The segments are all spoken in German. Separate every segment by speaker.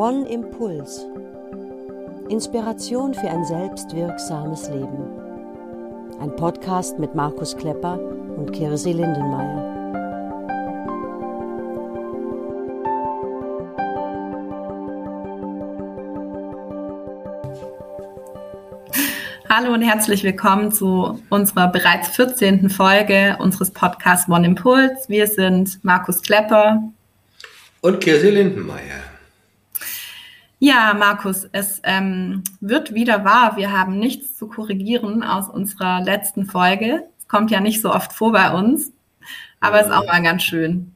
Speaker 1: One Impuls. Inspiration für ein selbstwirksames Leben. Ein Podcast mit Markus Klepper und Kirsi Lindenmeier.
Speaker 2: Hallo und herzlich willkommen zu unserer bereits 14. Folge unseres Podcasts One Impuls. Wir sind Markus Klepper
Speaker 3: und Kirsi Lindenmeier.
Speaker 2: Ja, Markus, es ähm, wird wieder wahr. Wir haben nichts zu korrigieren aus unserer letzten Folge. Es kommt ja nicht so oft vor bei uns, aber es ist auch mal ganz schön.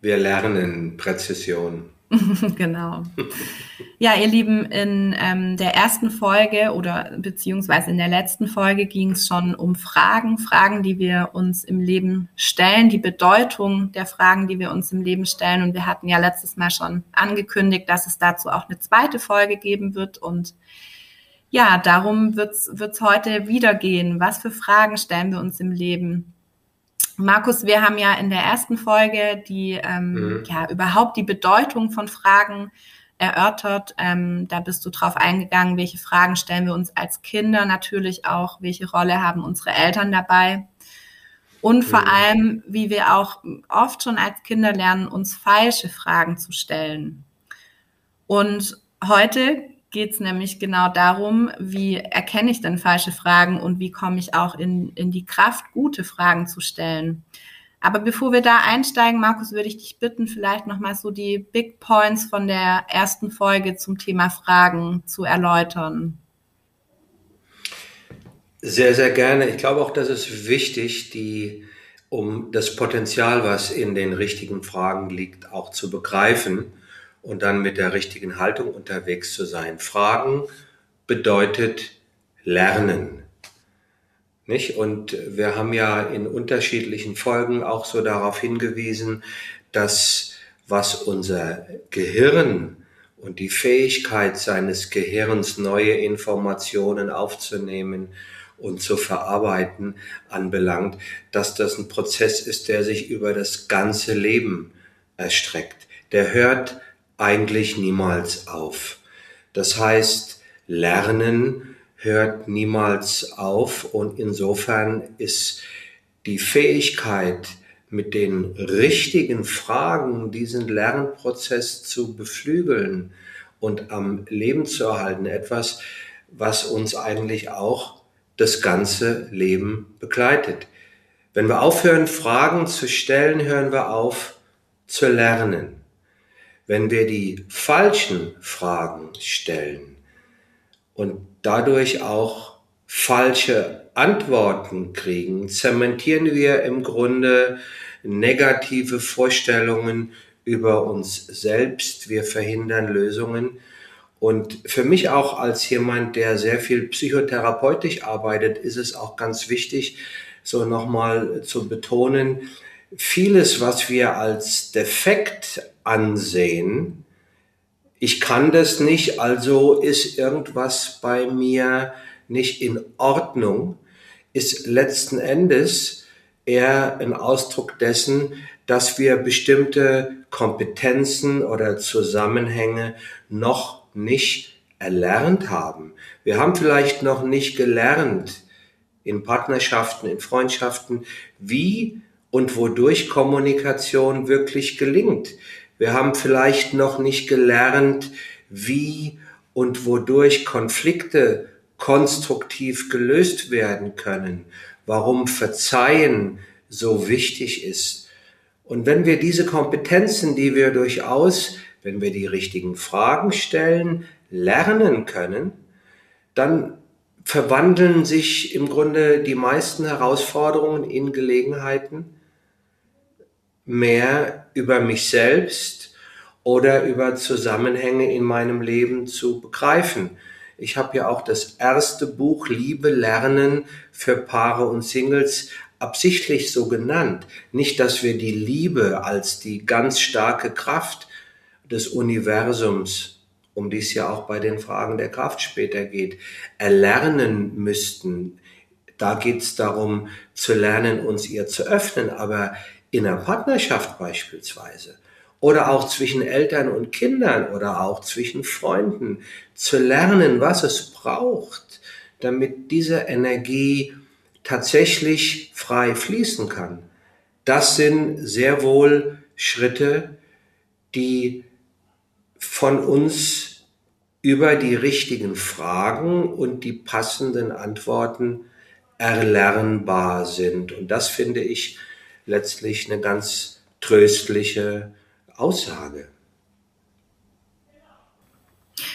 Speaker 3: Wir lernen Präzision.
Speaker 2: genau. Ja, ihr Lieben, in ähm, der ersten Folge oder beziehungsweise in der letzten Folge ging es schon um Fragen, Fragen, die wir uns im Leben stellen, die Bedeutung der Fragen, die wir uns im Leben stellen. Und wir hatten ja letztes Mal schon angekündigt, dass es dazu auch eine zweite Folge geben wird. Und ja, darum wird es heute wieder gehen. Was für Fragen stellen wir uns im Leben? Markus, wir haben ja in der ersten Folge die ähm, mhm. ja überhaupt die Bedeutung von Fragen erörtert. Ähm, da bist du drauf eingegangen, welche Fragen stellen wir uns als Kinder natürlich auch, welche Rolle haben unsere Eltern dabei und vor mhm. allem, wie wir auch oft schon als Kinder lernen, uns falsche Fragen zu stellen. Und heute geht es nämlich genau darum, wie erkenne ich denn falsche Fragen und wie komme ich auch in, in die Kraft, gute Fragen zu stellen. Aber bevor wir da einsteigen, Markus, würde ich dich bitten, vielleicht nochmal so die Big Points von der ersten Folge zum Thema Fragen zu erläutern.
Speaker 3: Sehr, sehr gerne. Ich glaube auch, das ist wichtig, die, um das Potenzial, was in den richtigen Fragen liegt, auch zu begreifen und dann mit der richtigen Haltung unterwegs zu sein. Fragen bedeutet Lernen. Nicht? Und wir haben ja in unterschiedlichen Folgen auch so darauf hingewiesen, dass was unser Gehirn und die Fähigkeit seines Gehirns, neue Informationen aufzunehmen und zu verarbeiten anbelangt, dass das ein Prozess ist, der sich über das ganze Leben erstreckt. Der hört eigentlich niemals auf. Das heißt, Lernen hört niemals auf und insofern ist die Fähigkeit, mit den richtigen Fragen diesen Lernprozess zu beflügeln und am Leben zu erhalten, etwas, was uns eigentlich auch das ganze Leben begleitet. Wenn wir aufhören, Fragen zu stellen, hören wir auf zu lernen. Wenn wir die falschen Fragen stellen und dadurch auch falsche Antworten kriegen, zementieren wir im Grunde negative Vorstellungen über uns selbst. Wir verhindern Lösungen. Und für mich auch als jemand, der sehr viel psychotherapeutisch arbeitet, ist es auch ganz wichtig, so nochmal zu betonen, vieles, was wir als defekt ansehen, ich kann das nicht, also ist irgendwas bei mir nicht in Ordnung, ist letzten Endes eher ein Ausdruck dessen, dass wir bestimmte Kompetenzen oder Zusammenhänge noch nicht erlernt haben. Wir haben vielleicht noch nicht gelernt in Partnerschaften, in Freundschaften, wie und wodurch Kommunikation wirklich gelingt. Wir haben vielleicht noch nicht gelernt, wie und wodurch Konflikte konstruktiv gelöst werden können, warum Verzeihen so wichtig ist. Und wenn wir diese Kompetenzen, die wir durchaus, wenn wir die richtigen Fragen stellen, lernen können, dann verwandeln sich im Grunde die meisten Herausforderungen in Gelegenheiten, mehr über mich selbst oder über Zusammenhänge in meinem Leben zu begreifen. Ich habe ja auch das erste Buch Liebe lernen für Paare und Singles absichtlich so genannt. Nicht, dass wir die Liebe als die ganz starke Kraft des Universums, um die es ja auch bei den Fragen der Kraft später geht, erlernen müssten. Da geht es darum zu lernen, uns ihr zu öffnen, aber in einer Partnerschaft beispielsweise oder auch zwischen Eltern und Kindern oder auch zwischen Freunden zu lernen, was es braucht, damit diese Energie tatsächlich frei fließen kann. Das sind sehr wohl Schritte, die von uns über die richtigen Fragen und die passenden Antworten erlernbar sind. Und das finde ich letztlich eine ganz tröstliche Aussage.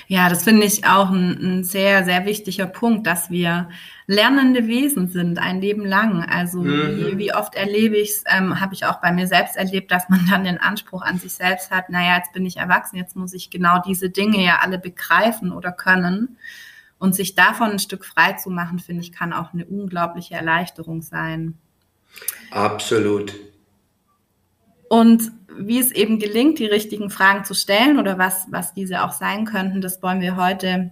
Speaker 2: Ja, das finde ich auch ein, ein, sehr, sehr wichtiger Punkt, dass wir lernende Wesen sind, ein Leben lang. Also mhm. wie, wie, oft erlebe ich es, ähm, habe ich auch bei mir selbst erlebt, dass man dann den Anspruch an sich selbst hat, naja, jetzt bin ich erwachsen, jetzt muss ich genau diese Dinge ja alle begreifen oder können. Und sich davon ein Stück frei zu machen, finde ich, kann auch eine unglaubliche Erleichterung sein.
Speaker 3: Absolut.
Speaker 2: Und wie es eben gelingt, die richtigen Fragen zu stellen oder was, was diese auch sein könnten, das wollen wir heute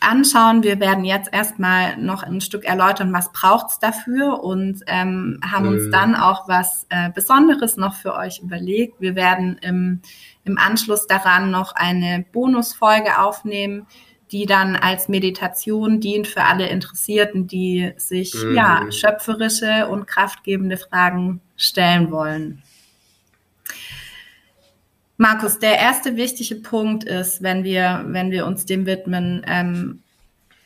Speaker 2: anschauen. Wir werden jetzt erstmal noch ein Stück erläutern, was braucht es dafür und ähm, haben uns mhm. dann auch was äh, Besonderes noch für euch überlegt. Wir werden im, im Anschluss daran noch eine Bonusfolge aufnehmen, die dann als Meditation dient für alle Interessierten, die sich mhm. ja schöpferische und kraftgebende Fragen stellen wollen. Markus, der erste wichtige Punkt ist, wenn wir, wenn wir uns dem widmen, ähm,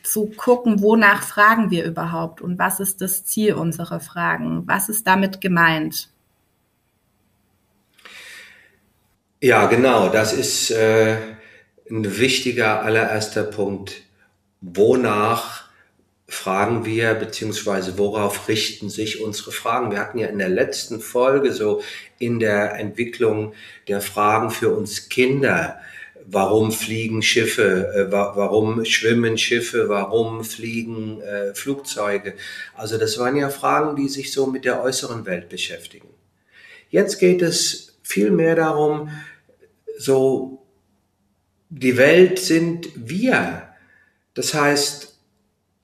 Speaker 2: zu gucken, wonach fragen wir überhaupt und was ist das Ziel unserer Fragen? Was ist damit gemeint?
Speaker 3: Ja, genau, das ist äh, ein wichtiger allererster Punkt. Wonach fragen wir, beziehungsweise worauf richten sich unsere Fragen? Wir hatten ja in der letzten Folge so in der Entwicklung der Fragen für uns Kinder, warum fliegen Schiffe, äh, warum schwimmen Schiffe, warum fliegen äh, Flugzeuge. Also das waren ja Fragen, die sich so mit der äußeren Welt beschäftigen. Jetzt geht es viel mehr darum, so die Welt sind wir. Das heißt,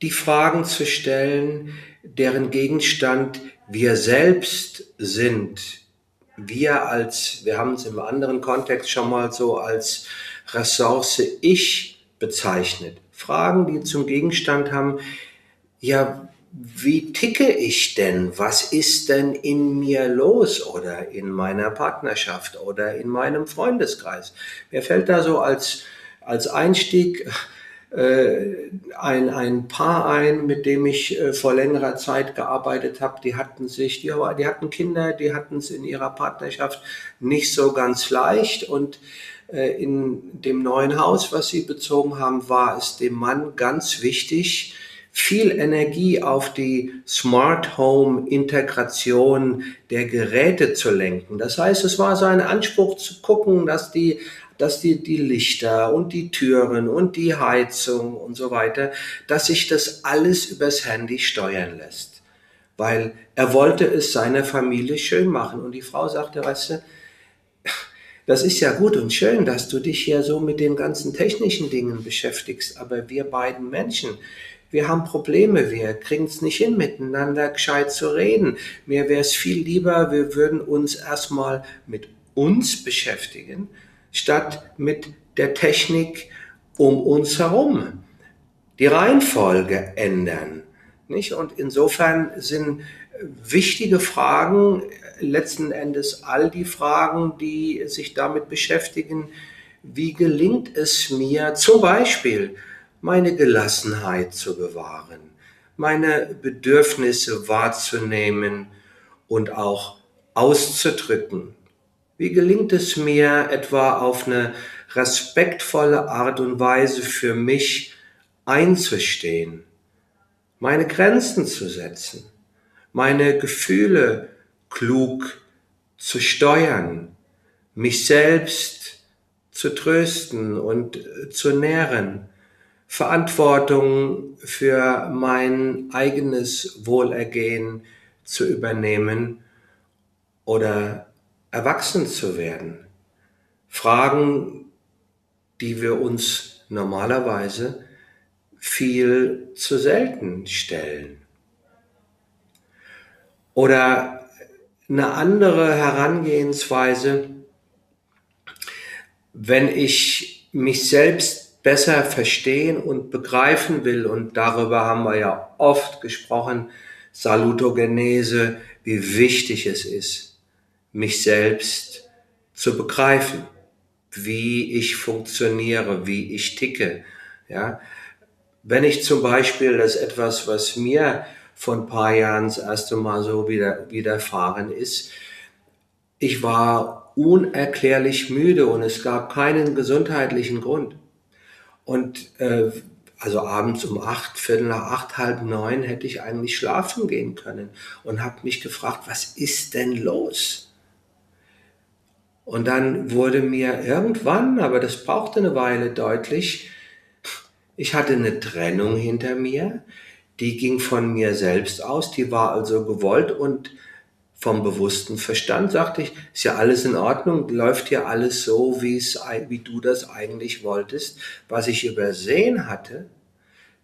Speaker 3: die Fragen zu stellen, deren Gegenstand wir selbst sind. Wir als, wir haben es im anderen Kontext schon mal so als Ressource Ich bezeichnet. Fragen, die zum Gegenstand haben, ja, wie ticke ich denn? Was ist denn in mir los oder in meiner Partnerschaft oder in meinem Freundeskreis? Mir fällt da so als, als Einstieg äh, ein, ein Paar ein, mit dem ich äh, vor längerer Zeit gearbeitet habe. Die hatten sich, die, die hatten Kinder, die hatten es in ihrer Partnerschaft nicht so ganz leicht und äh, in dem neuen Haus, was sie bezogen haben, war es dem Mann ganz wichtig, viel Energie auf die Smart Home Integration der Geräte zu lenken. Das heißt, es war sein Anspruch zu gucken, dass die dass die, die Lichter und die Türen und die Heizung und so weiter, dass sich das alles übers Handy steuern lässt. Weil er wollte es seiner Familie schön machen. Und die Frau sagte, weißt du, das ist ja gut und schön, dass du dich hier so mit den ganzen technischen Dingen beschäftigst, aber wir beiden Menschen, wir haben Probleme, wir kriegen es nicht hin, miteinander gescheit zu reden. Mir wäre es viel lieber, wir würden uns erstmal mit uns beschäftigen statt mit der Technik um uns herum. Die Reihenfolge ändern. Nicht? Und insofern sind wichtige Fragen letzten Endes all die Fragen, die sich damit beschäftigen, wie gelingt es mir zum Beispiel, meine Gelassenheit zu bewahren, meine Bedürfnisse wahrzunehmen und auch auszudrücken. Wie gelingt es mir etwa auf eine respektvolle Art und Weise für mich einzustehen, meine Grenzen zu setzen, meine Gefühle klug zu steuern, mich selbst zu trösten und zu nähren, Verantwortung für mein eigenes Wohlergehen zu übernehmen oder erwachsen zu werden. Fragen, die wir uns normalerweise viel zu selten stellen. Oder eine andere Herangehensweise wenn ich mich selbst besser verstehen und begreifen will, und darüber haben wir ja oft gesprochen, Salutogenese, wie wichtig es ist, mich selbst zu begreifen, wie ich funktioniere, wie ich ticke. Ja, wenn ich zum Beispiel das etwas, was mir vor ein paar Jahren das erste Mal so wieder widerfahren ist, ich war unerklärlich müde und es gab keinen gesundheitlichen Grund. Und äh, also abends um acht, Viertel nach acht, halb neun hätte ich eigentlich schlafen gehen können und habe mich gefragt, was ist denn los? Und dann wurde mir irgendwann, aber das brauchte eine Weile deutlich, ich hatte eine Trennung hinter mir, die ging von mir selbst aus, die war also gewollt und vom bewussten Verstand sagte ich, ist ja alles in Ordnung, läuft ja alles so, wie du das eigentlich wolltest. Was ich übersehen hatte,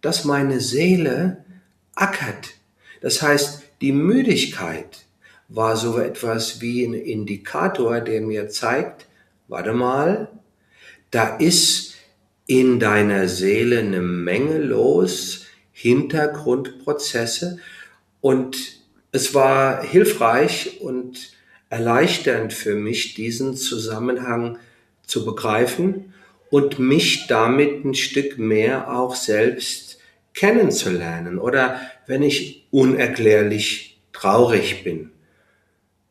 Speaker 3: dass meine Seele ackert. Das heißt, die Müdigkeit war so etwas wie ein Indikator, der mir zeigt, warte mal, da ist in deiner Seele eine Menge los, Hintergrundprozesse und es war hilfreich und erleichternd für mich, diesen Zusammenhang zu begreifen und mich damit ein Stück mehr auch selbst kennenzulernen. Oder wenn ich unerklärlich traurig bin.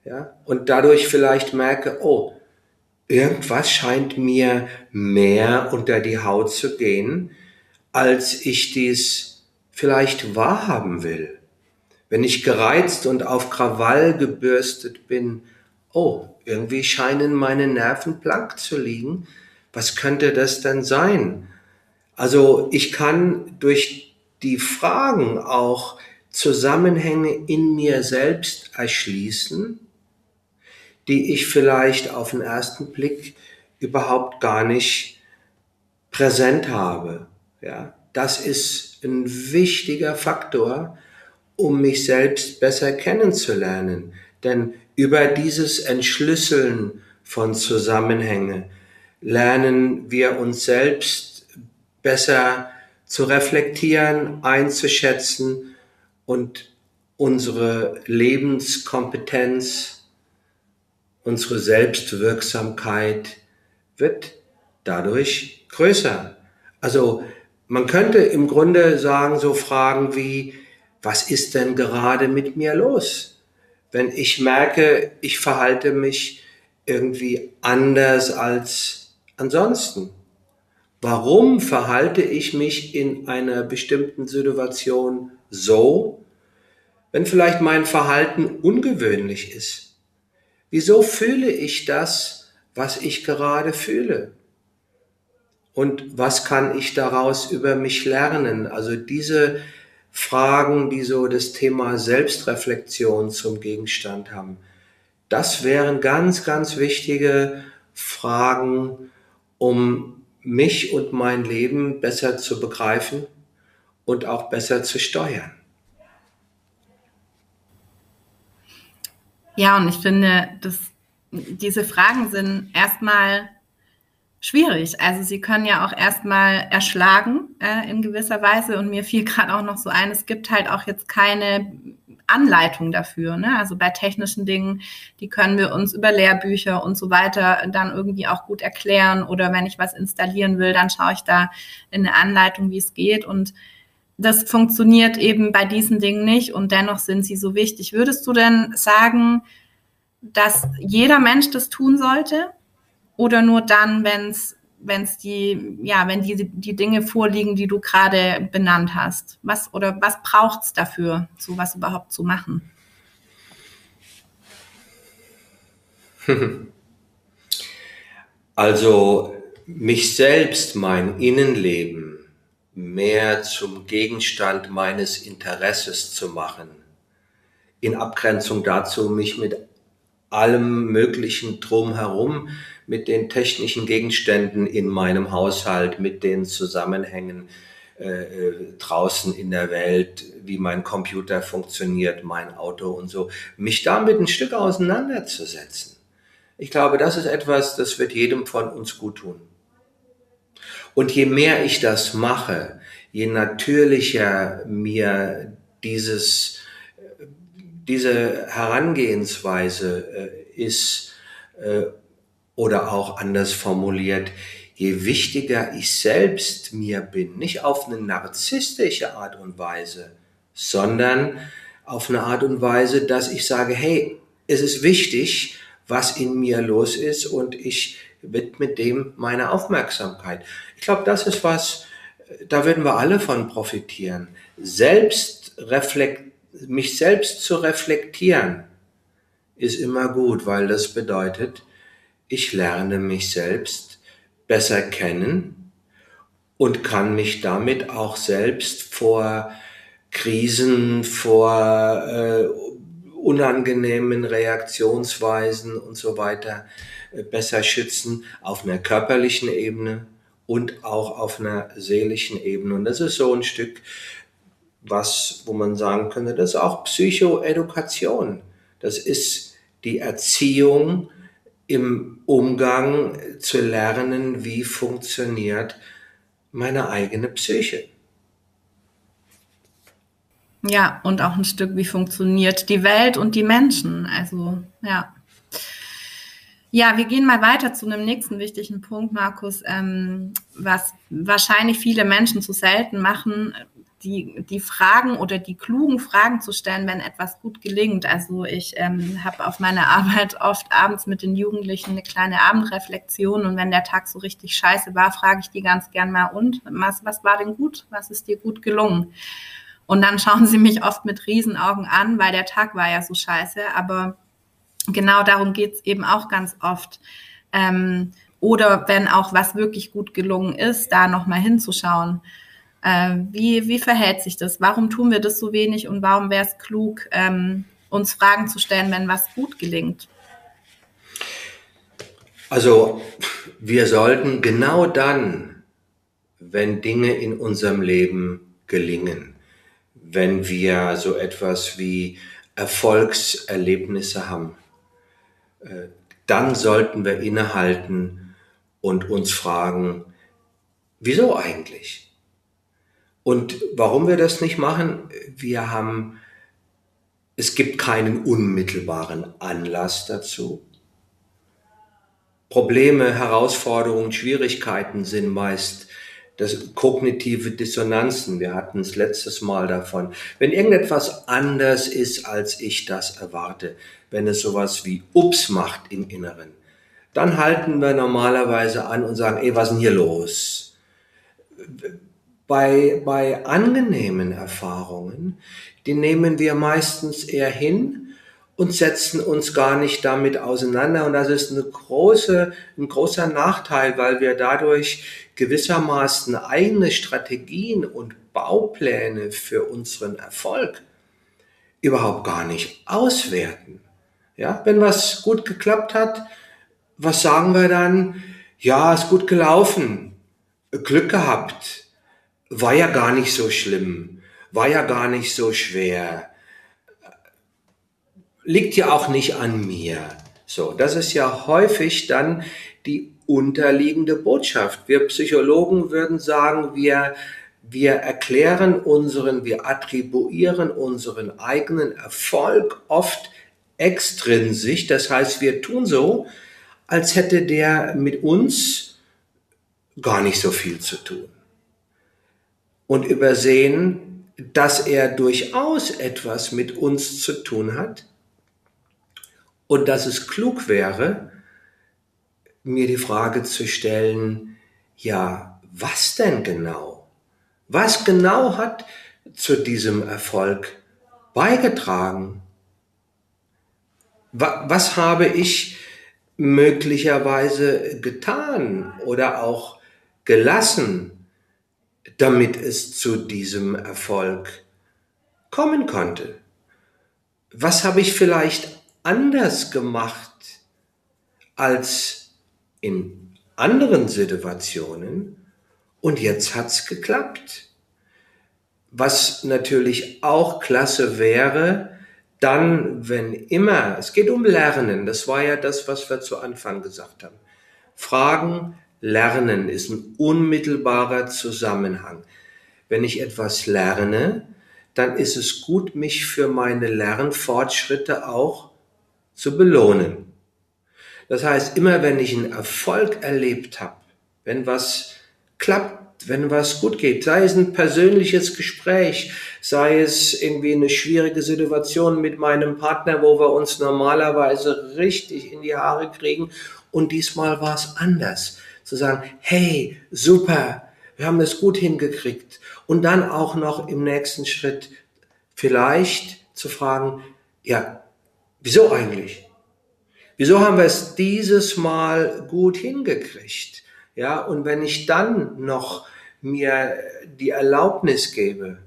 Speaker 3: Ja, und dadurch vielleicht merke, oh, irgendwas scheint mir mehr unter die Haut zu gehen, als ich dies vielleicht wahrhaben will. Wenn ich gereizt und auf Krawall gebürstet bin, oh, irgendwie scheinen meine Nerven blank zu liegen. Was könnte das denn sein? Also ich kann durch die Fragen auch Zusammenhänge in mir selbst erschließen, die ich vielleicht auf den ersten Blick überhaupt gar nicht präsent habe. Ja, das ist ein wichtiger Faktor, um mich selbst besser kennenzulernen. Denn über dieses Entschlüsseln von Zusammenhänge lernen wir uns selbst besser zu reflektieren, einzuschätzen und unsere Lebenskompetenz, unsere Selbstwirksamkeit wird dadurch größer. Also man könnte im Grunde sagen, so Fragen wie, was ist denn gerade mit mir los? Wenn ich merke, ich verhalte mich irgendwie anders als ansonsten. Warum verhalte ich mich in einer bestimmten Situation so, wenn vielleicht mein Verhalten ungewöhnlich ist? Wieso fühle ich das, was ich gerade fühle? Und was kann ich daraus über mich lernen? Also diese Fragen, die so das Thema Selbstreflexion zum Gegenstand haben. Das wären ganz, ganz wichtige Fragen, um mich und mein Leben besser zu begreifen und auch besser zu steuern.
Speaker 2: Ja, und ich finde, dass diese Fragen sind erstmal schwierig. Also sie können ja auch erstmal erschlagen äh, in gewisser Weise. Und mir fiel gerade auch noch so ein, es gibt halt auch jetzt keine Anleitung dafür. Ne? Also bei technischen Dingen, die können wir uns über Lehrbücher und so weiter dann irgendwie auch gut erklären. Oder wenn ich was installieren will, dann schaue ich da in eine Anleitung, wie es geht. Und das funktioniert eben bei diesen Dingen nicht und dennoch sind sie so wichtig. Würdest du denn sagen, dass jeder Mensch das tun sollte? Oder nur dann, wenn es wenn die, ja, wenn die, die Dinge vorliegen, die du gerade benannt hast? Was oder was braucht es dafür, sowas überhaupt zu machen?
Speaker 3: Also mich selbst, mein Innenleben mehr zum Gegenstand meines Interesses zu machen, in Abgrenzung dazu, mich mit allem Möglichen drumherum mit den technischen Gegenständen in meinem Haushalt, mit den Zusammenhängen äh, äh, draußen in der Welt, wie mein Computer funktioniert, mein Auto und so, mich damit ein Stück auseinanderzusetzen. Ich glaube, das ist etwas, das wird jedem von uns gut tun. Und je mehr ich das mache, je natürlicher mir dieses, diese Herangehensweise äh, ist, äh, oder auch anders formuliert, je wichtiger ich selbst mir bin, nicht auf eine narzisstische Art und Weise, sondern auf eine Art und Weise, dass ich sage, hey, es ist wichtig, was in mir los ist und ich widme dem meine Aufmerksamkeit. Ich glaube, das ist was, da würden wir alle von profitieren. Selbst mich selbst zu reflektieren ist immer gut, weil das bedeutet, ich lerne mich selbst besser kennen und kann mich damit auch selbst vor Krisen, vor äh, unangenehmen Reaktionsweisen und so weiter äh, besser schützen auf einer körperlichen Ebene und auch auf einer seelischen Ebene. Und das ist so ein Stück, was, wo man sagen könnte, das ist auch Psychoedukation. Das ist die Erziehung im Umgang zu lernen, wie funktioniert meine eigene Psyche.
Speaker 2: Ja, und auch ein Stück, wie funktioniert die Welt und die Menschen. Also, ja. Ja, wir gehen mal weiter zu einem nächsten wichtigen Punkt, Markus, ähm, was wahrscheinlich viele Menschen zu selten machen, die, die Fragen oder die klugen Fragen zu stellen, wenn etwas gut gelingt. Also ich ähm, habe auf meiner Arbeit oft abends mit den Jugendlichen eine kleine Abendreflexion und wenn der Tag so richtig scheiße war, frage ich die ganz gern mal, und was, was war denn gut? Was ist dir gut gelungen? Und dann schauen sie mich oft mit Riesenaugen an, weil der Tag war ja so scheiße. Aber genau darum geht's eben auch ganz oft. Ähm, oder wenn auch was wirklich gut gelungen ist, da nochmal hinzuschauen. Äh, wie, wie verhält sich das? Warum tun wir das so wenig und warum wäre es klug, ähm, uns Fragen zu stellen, wenn was gut gelingt?
Speaker 3: Also wir sollten genau dann, wenn Dinge in unserem Leben gelingen, wenn wir so etwas wie Erfolgserlebnisse haben, äh, dann sollten wir innehalten und uns fragen, wieso eigentlich? Und warum wir das nicht machen, wir haben, es gibt keinen unmittelbaren Anlass dazu. Probleme, Herausforderungen, Schwierigkeiten sind meist das kognitive Dissonanzen. Wir hatten es letztes Mal davon. Wenn irgendetwas anders ist, als ich das erwarte, wenn es sowas wie Ups macht im Inneren, dann halten wir normalerweise an und sagen, ey, was ist denn hier los? Bei, bei angenehmen Erfahrungen, die nehmen wir meistens eher hin und setzen uns gar nicht damit auseinander. Und das ist eine große, ein großer Nachteil, weil wir dadurch gewissermaßen eigene Strategien und Baupläne für unseren Erfolg überhaupt gar nicht auswerten. Ja, wenn was gut geklappt hat, was sagen wir dann? Ja, ist gut gelaufen, Glück gehabt, war ja gar nicht so schlimm, war ja gar nicht so schwer, liegt ja auch nicht an mir. So, das ist ja häufig dann die unterliegende Botschaft. Wir Psychologen würden sagen, wir, wir erklären unseren, wir attribuieren unseren eigenen Erfolg oft extrinsisch. Das heißt, wir tun so, als hätte der mit uns gar nicht so viel zu tun und übersehen, dass er durchaus etwas mit uns zu tun hat und dass es klug wäre, mir die Frage zu stellen, ja, was denn genau? Was genau hat zu diesem Erfolg beigetragen? Was habe ich möglicherweise getan oder auch gelassen, damit es zu diesem Erfolg kommen konnte? Was habe ich vielleicht anders gemacht als in anderen Situationen und jetzt hat's geklappt? Was natürlich auch klasse wäre, dann, wenn immer, es geht um Lernen, das war ja das, was wir zu Anfang gesagt haben. Fragen, Lernen ist ein unmittelbarer Zusammenhang. Wenn ich etwas lerne, dann ist es gut, mich für meine Lernfortschritte auch zu belohnen. Das heißt, immer wenn ich einen Erfolg erlebt habe, wenn was klappt, wenn was gut geht, sei es ein persönliches Gespräch, sei es irgendwie eine schwierige Situation mit meinem Partner, wo wir uns normalerweise richtig in die Haare kriegen und diesmal war es anders. Zu sagen, hey, super, wir haben es gut hingekriegt. Und dann auch noch im nächsten Schritt vielleicht zu fragen, ja, wieso eigentlich? Wieso haben wir es dieses Mal gut hingekriegt? Ja, und wenn ich dann noch mir die Erlaubnis gebe,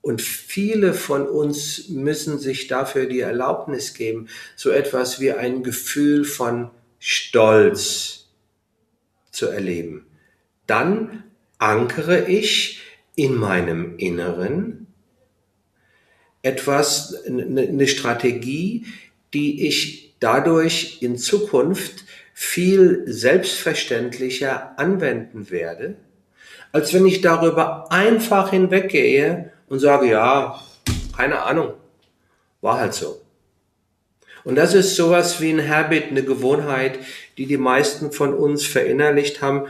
Speaker 3: und viele von uns müssen sich dafür die Erlaubnis geben, so etwas wie ein Gefühl von Stolz zu erleben. Dann ankere ich in meinem Inneren etwas, eine Strategie, die ich dadurch in Zukunft viel selbstverständlicher anwenden werde, als wenn ich darüber einfach hinweggehe und sage, ja, keine Ahnung, war halt so. Und das ist sowas wie ein Habit, eine Gewohnheit, die die meisten von uns verinnerlicht haben,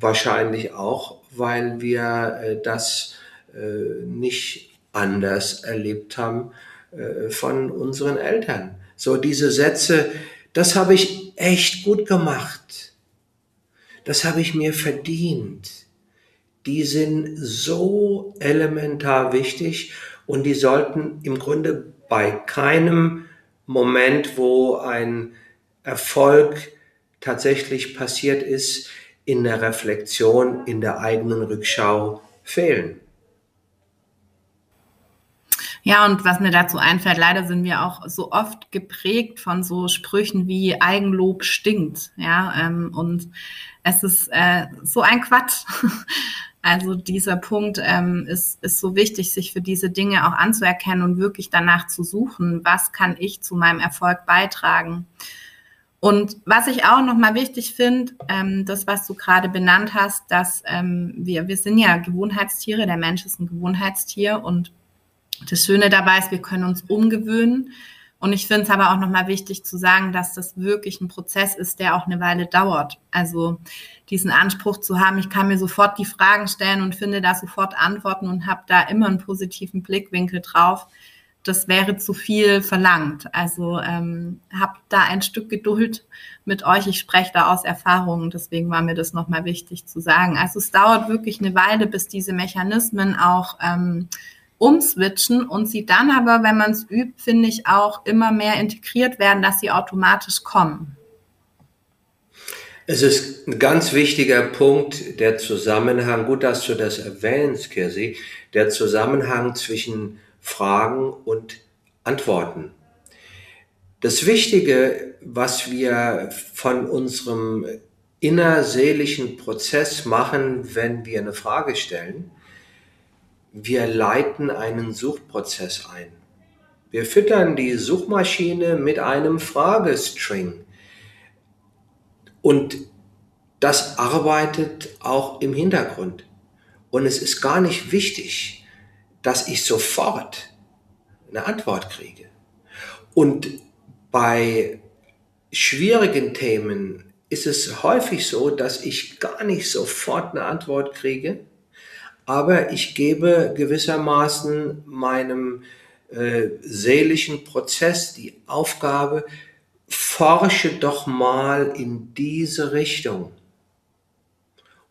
Speaker 3: wahrscheinlich auch, weil wir äh, das äh, nicht anders erlebt haben äh, von unseren Eltern. So diese Sätze, das habe ich echt gut gemacht. Das habe ich mir verdient. Die sind so elementar wichtig und die sollten im Grunde bei keinem Moment, wo ein Erfolg tatsächlich passiert ist, in der Reflexion, in der eigenen Rückschau fehlen.
Speaker 2: Ja, und was mir dazu einfällt, leider sind wir auch so oft geprägt von so Sprüchen wie Eigenlob stinkt. Ja, ähm, und es ist äh, so ein Quatsch. Also dieser Punkt ähm, ist, ist so wichtig, sich für diese Dinge auch anzuerkennen und wirklich danach zu suchen, was kann ich zu meinem Erfolg beitragen. Und was ich auch nochmal wichtig finde, ähm, das, was du gerade benannt hast, dass ähm, wir, wir sind ja Gewohnheitstiere, der Mensch ist ein Gewohnheitstier und das Schöne dabei ist, wir können uns umgewöhnen. Und ich finde es aber auch nochmal wichtig zu sagen, dass das wirklich ein Prozess ist, der auch eine Weile dauert. Also diesen Anspruch zu haben, ich kann mir sofort die Fragen stellen und finde da sofort Antworten und habe da immer einen positiven Blickwinkel drauf. Das wäre zu viel verlangt. Also ähm, habt da ein Stück Geduld mit euch. Ich spreche da aus Erfahrung. Deswegen war mir das nochmal wichtig zu sagen. Also es dauert wirklich eine Weile, bis diese Mechanismen auch ähm, umswitchen und sie dann aber, wenn man es übt, finde ich auch immer mehr integriert werden, dass sie automatisch kommen.
Speaker 3: Es ist ein ganz wichtiger Punkt, der Zusammenhang, gut, dass du das erwähnst, Kirsi, der Zusammenhang zwischen Fragen und Antworten. Das Wichtige, was wir von unserem innerseelischen Prozess machen, wenn wir eine Frage stellen, wir leiten einen Suchprozess ein. Wir füttern die Suchmaschine mit einem Fragestring. Und das arbeitet auch im Hintergrund. Und es ist gar nicht wichtig, dass ich sofort eine Antwort kriege. Und bei schwierigen Themen ist es häufig so, dass ich gar nicht sofort eine Antwort kriege, aber ich gebe gewissermaßen meinem äh, seelischen Prozess die Aufgabe, forsche doch mal in diese Richtung.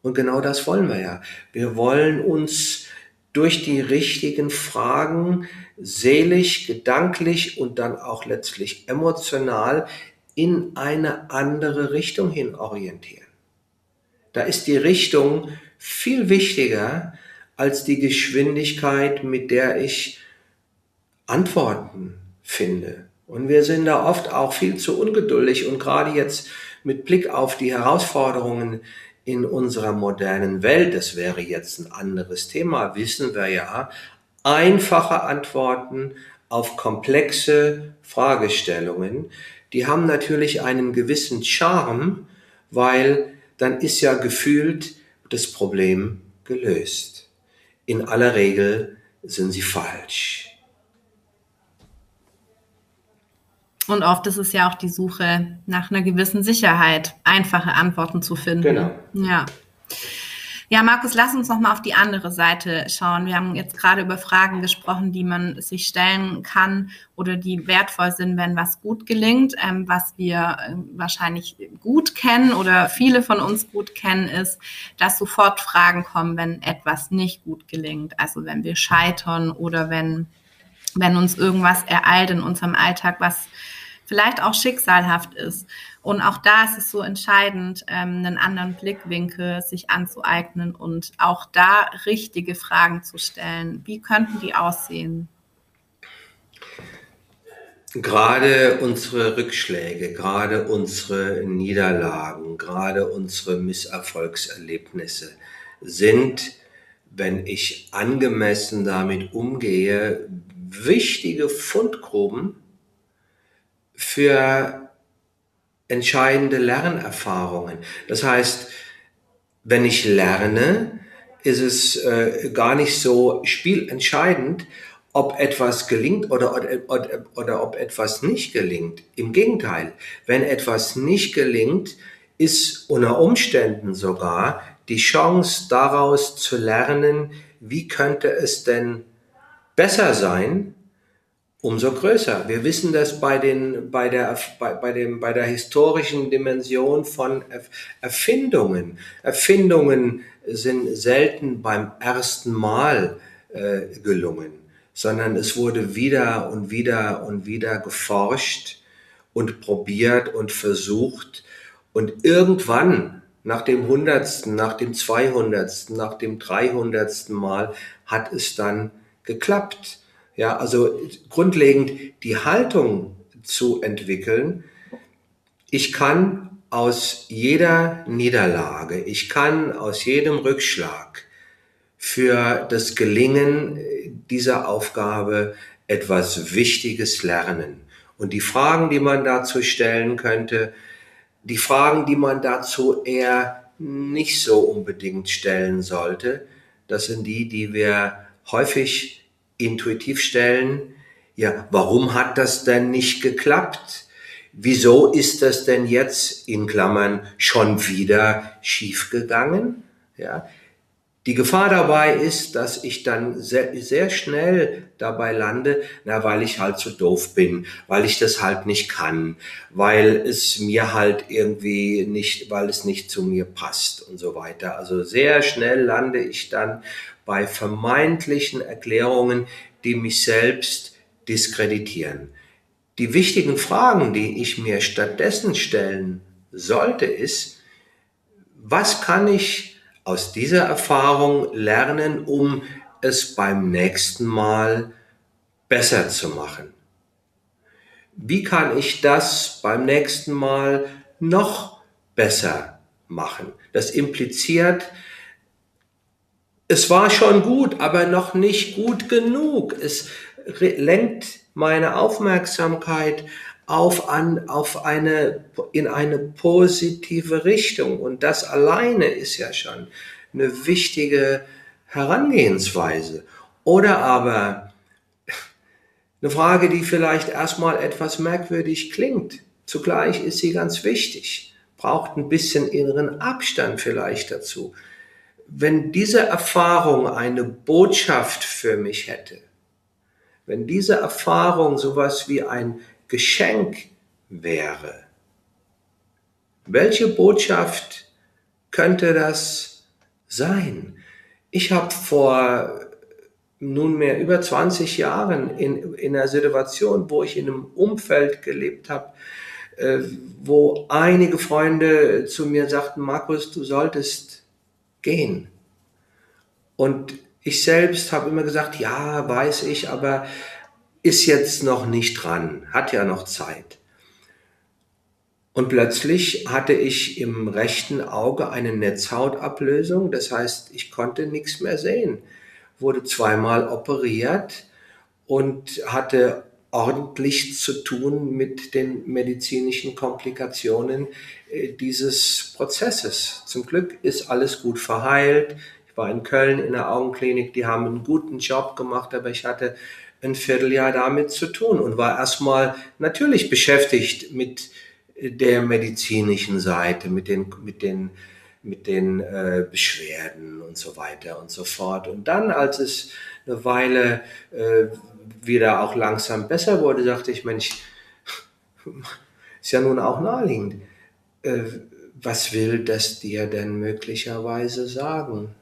Speaker 3: Und genau das wollen wir ja. Wir wollen uns durch die richtigen Fragen seelisch, gedanklich und dann auch letztlich emotional in eine andere Richtung hin orientieren. Da ist die Richtung viel wichtiger als die Geschwindigkeit, mit der ich Antworten finde. Und wir sind da oft auch viel zu ungeduldig und gerade jetzt mit Blick auf die Herausforderungen in unserer modernen Welt, das wäre jetzt ein anderes Thema, wissen wir ja, einfache Antworten auf komplexe Fragestellungen, die haben natürlich einen gewissen Charme, weil dann ist ja gefühlt das Problem gelöst. In aller Regel sind sie falsch.
Speaker 2: Und oft ist es ja auch die Suche nach einer gewissen Sicherheit, einfache Antworten zu finden.
Speaker 3: Genau.
Speaker 2: Ja. Ja, Markus, lass uns noch mal auf die andere Seite schauen. Wir haben jetzt gerade über Fragen gesprochen, die man sich stellen kann oder die wertvoll sind, wenn was gut gelingt. Ähm, was wir äh, wahrscheinlich gut kennen oder viele von uns gut kennen, ist, dass sofort Fragen kommen, wenn etwas nicht gut gelingt. Also wenn wir scheitern oder wenn, wenn uns irgendwas ereilt in unserem Alltag, was vielleicht auch schicksalhaft ist. Und auch da ist es so entscheidend, ähm, einen anderen Blickwinkel sich anzueignen und auch da richtige Fragen zu stellen. Wie könnten die aussehen?
Speaker 3: Gerade unsere Rückschläge, gerade unsere Niederlagen, gerade unsere Misserfolgserlebnisse sind, wenn ich angemessen damit umgehe, wichtige Fundgruben, für entscheidende Lernerfahrungen. Das heißt, wenn ich lerne, ist es äh, gar nicht so spielentscheidend, ob etwas gelingt oder, oder, oder, oder ob etwas nicht gelingt. Im Gegenteil, wenn etwas nicht gelingt, ist unter Umständen sogar die Chance daraus zu lernen, wie könnte es denn besser sein, umso größer. Wir wissen das bei, den, bei, der, bei, bei, dem, bei der historischen Dimension von Erfindungen. Erfindungen sind selten beim ersten Mal äh, gelungen, sondern es wurde wieder und wieder und wieder geforscht und probiert und versucht. Und irgendwann, nach dem hundertsten, nach dem zweihundertsten, nach dem dreihundertsten Mal, hat es dann geklappt. Ja, also grundlegend die Haltung zu entwickeln. Ich kann aus jeder Niederlage, ich kann aus jedem Rückschlag für das Gelingen dieser Aufgabe etwas Wichtiges lernen. Und die Fragen, die man dazu stellen könnte, die Fragen, die man dazu eher nicht so unbedingt stellen sollte, das sind die, die wir häufig intuitiv stellen, ja, warum hat das denn nicht geklappt? Wieso ist das denn jetzt in Klammern schon wieder schiefgegangen? Ja, die Gefahr dabei ist, dass ich dann sehr, sehr, schnell dabei lande, na, weil ich halt zu doof bin, weil ich das halt nicht kann, weil es mir halt irgendwie nicht, weil es nicht zu mir passt und so weiter. Also sehr schnell lande ich dann bei vermeintlichen Erklärungen, die mich selbst diskreditieren. Die wichtigen Fragen, die ich mir stattdessen stellen sollte, ist, was kann ich aus dieser Erfahrung lernen, um es beim nächsten Mal besser zu machen? Wie kann ich das beim nächsten Mal noch besser machen? Das impliziert, es war schon gut, aber noch nicht gut genug. Es lenkt meine Aufmerksamkeit auf, an, auf eine, in eine positive Richtung. Und das alleine ist ja schon eine wichtige Herangehensweise. Oder aber eine Frage, die vielleicht erstmal etwas merkwürdig klingt. Zugleich ist sie ganz wichtig. Braucht ein bisschen inneren Abstand vielleicht dazu wenn diese Erfahrung eine Botschaft für mich hätte, wenn diese Erfahrung sowas wie ein Geschenk wäre, welche Botschaft könnte das sein? Ich habe vor nunmehr über 20 Jahren in, in einer Situation, wo ich in einem Umfeld gelebt habe, äh, wo einige Freunde zu mir sagten, Markus, du solltest gehen. Und ich selbst habe immer gesagt, ja, weiß ich, aber ist jetzt noch nicht dran, hat ja noch Zeit. Und plötzlich hatte ich im rechten Auge eine Netzhautablösung, das heißt, ich konnte nichts mehr sehen. Wurde zweimal operiert und hatte ordentlich zu tun mit den medizinischen Komplikationen äh, dieses Prozesses. Zum Glück ist alles gut verheilt. Ich war in Köln in der Augenklinik, die haben einen guten Job gemacht, aber ich hatte ein Vierteljahr damit zu tun und war erstmal natürlich beschäftigt mit der medizinischen Seite, mit den, mit den, mit den äh, Beschwerden und so weiter und so fort. Und dann, als es eine Weile äh, wieder auch langsam besser wurde, sagte ich, Mensch, ist ja nun auch naheliegend. Äh, was will das dir denn möglicherweise sagen?